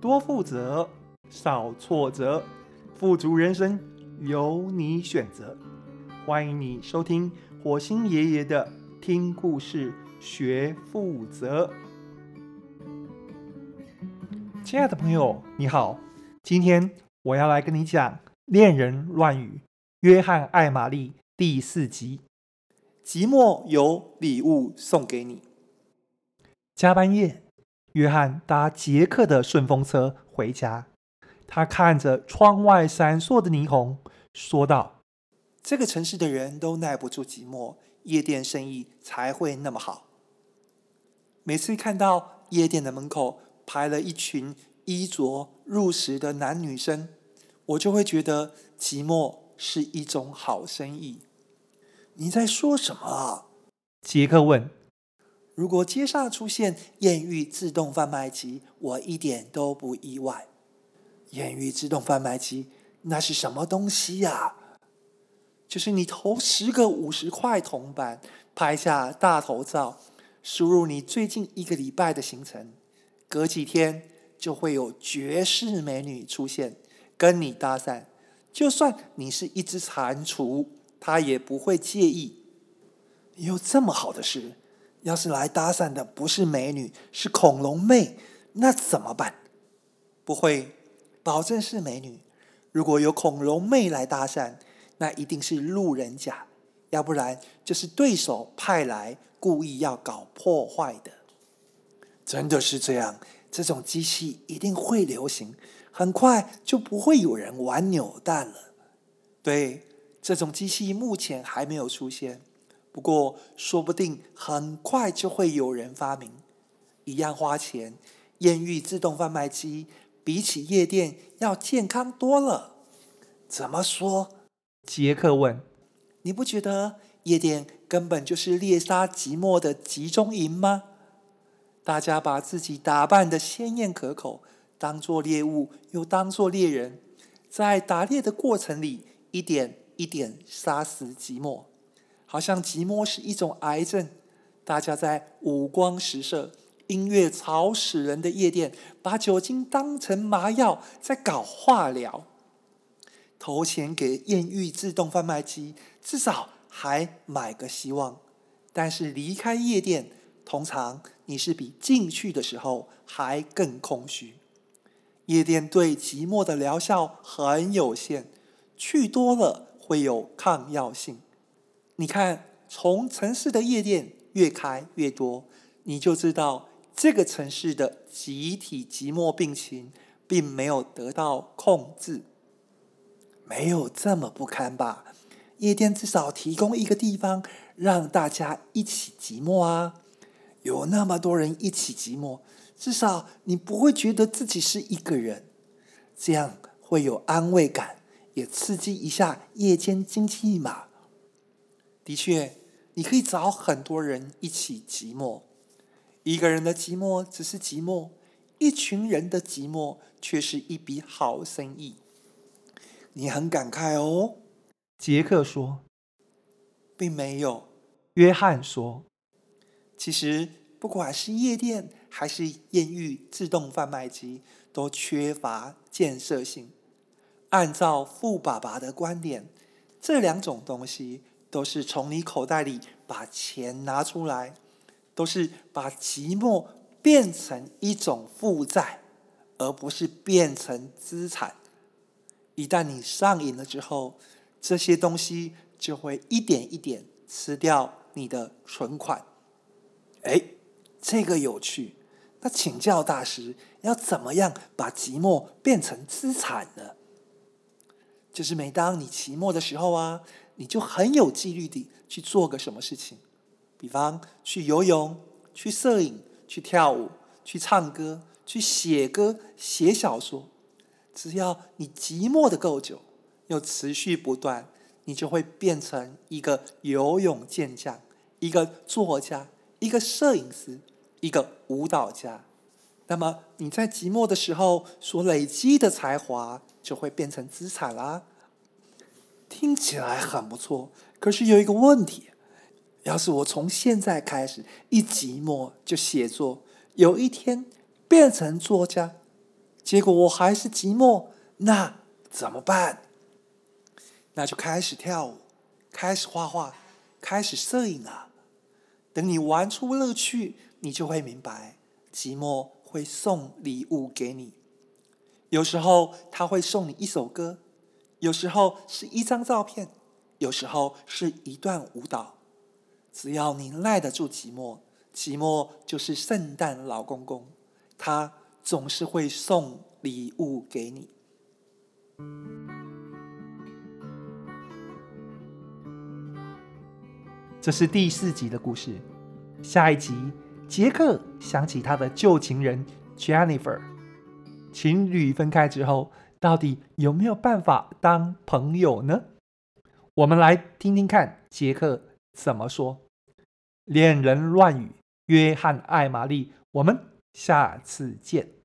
多负责，少挫折，富足人生由你选择。欢迎你收听火星爷爷的听故事学负责。亲爱的朋友，你好，今天我要来跟你讲《恋人乱语》约翰艾玛丽第四集。寂寞有礼物送给你。加班夜。约翰搭杰克的顺风车回家，他看着窗外闪烁的霓虹，说道：“这个城市的人都耐不住寂寞，夜店生意才会那么好。每次看到夜店的门口排了一群衣着入时的男女生，我就会觉得寂寞是一种好生意。”你在说什么？杰克问。如果街上出现艳遇自动贩卖机，我一点都不意外。艳遇自动贩卖机，那是什么东西呀？就是你投十个五十块铜板，拍下大头照，输入你最近一个礼拜的行程，隔几天就会有绝世美女出现，跟你搭讪。就算你是一只蟾蜍，她也不会介意。有这么好的事？要是来搭讪的不是美女，是恐龙妹，那怎么办？不会，保证是美女。如果有恐龙妹来搭讪，那一定是路人甲，要不然就是对手派来故意要搞破坏的。真的是这样，这种机器一定会流行，很快就不会有人玩扭蛋了。对，这种机器目前还没有出现。不过，说不定很快就会有人发明，一样花钱，艳遇自动贩卖机比起夜店要健康多了。怎么说？杰克问。你不觉得夜店根本就是猎杀寂寞的集中营吗？大家把自己打扮得鲜艳可口，当作猎物又当作猎人，在打猎的过程里，一点一点杀死寂寞。好像寂寞是一种癌症，大家在五光十色、音乐吵死人的夜店，把酒精当成麻药，在搞化疗。投钱给艳遇自动贩卖机，至少还买个希望。但是离开夜店，通常你是比进去的时候还更空虚。夜店对寂寞的疗效很有限，去多了会有抗药性。你看，从城市的夜店越开越多，你就知道这个城市的集体寂寞病情并没有得到控制。没有这么不堪吧？夜店至少提供一个地方让大家一起寂寞啊！有那么多人一起寂寞，至少你不会觉得自己是一个人，这样会有安慰感，也刺激一下夜间经济嘛。的确，你可以找很多人一起寂寞。一个人的寂寞只是寂寞，一群人的寂寞却是一笔好生意。你很感慨哦，杰克说。并没有，约翰说。其实，不管是夜店还是艳遇自动贩卖机，都缺乏建设性。按照富爸爸的观点，这两种东西。都是从你口袋里把钱拿出来，都是把寂寞变成一种负债，而不是变成资产。一旦你上瘾了之后，这些东西就会一点一点吃掉你的存款。哎，这个有趣。那请教大师，要怎么样把寂寞变成资产呢？就是每当你寂寞的时候啊。你就很有纪律地去做个什么事情，比方去游泳、去摄影、去跳舞、去唱歌、去写歌、写小说。只要你寂寞的够久，又持续不断，你就会变成一个游泳健将、一个作家、一个摄影师、一个舞蹈家。那么你在寂寞的时候所累积的才华，就会变成资产啦。听起来很不错，可是有一个问题：要是我从现在开始一寂寞就写作，有一天变成作家，结果我还是寂寞，那怎么办？那就开始跳舞，开始画画，开始摄影啊！等你玩出乐趣，你就会明白，寂寞会送礼物给你。有时候他会送你一首歌，有时候是一张照片，有时候是一段舞蹈。只要你耐得住寂寞，寂寞就是圣诞老公公，他总是会送礼物给你。这是第四集的故事。下一集，杰克想起他的旧情人 Jennifer，情侣分开之后，到底有没有办法当朋友呢？我们来听听看杰克怎么说。恋人乱语，约翰艾玛丽，我们下次见。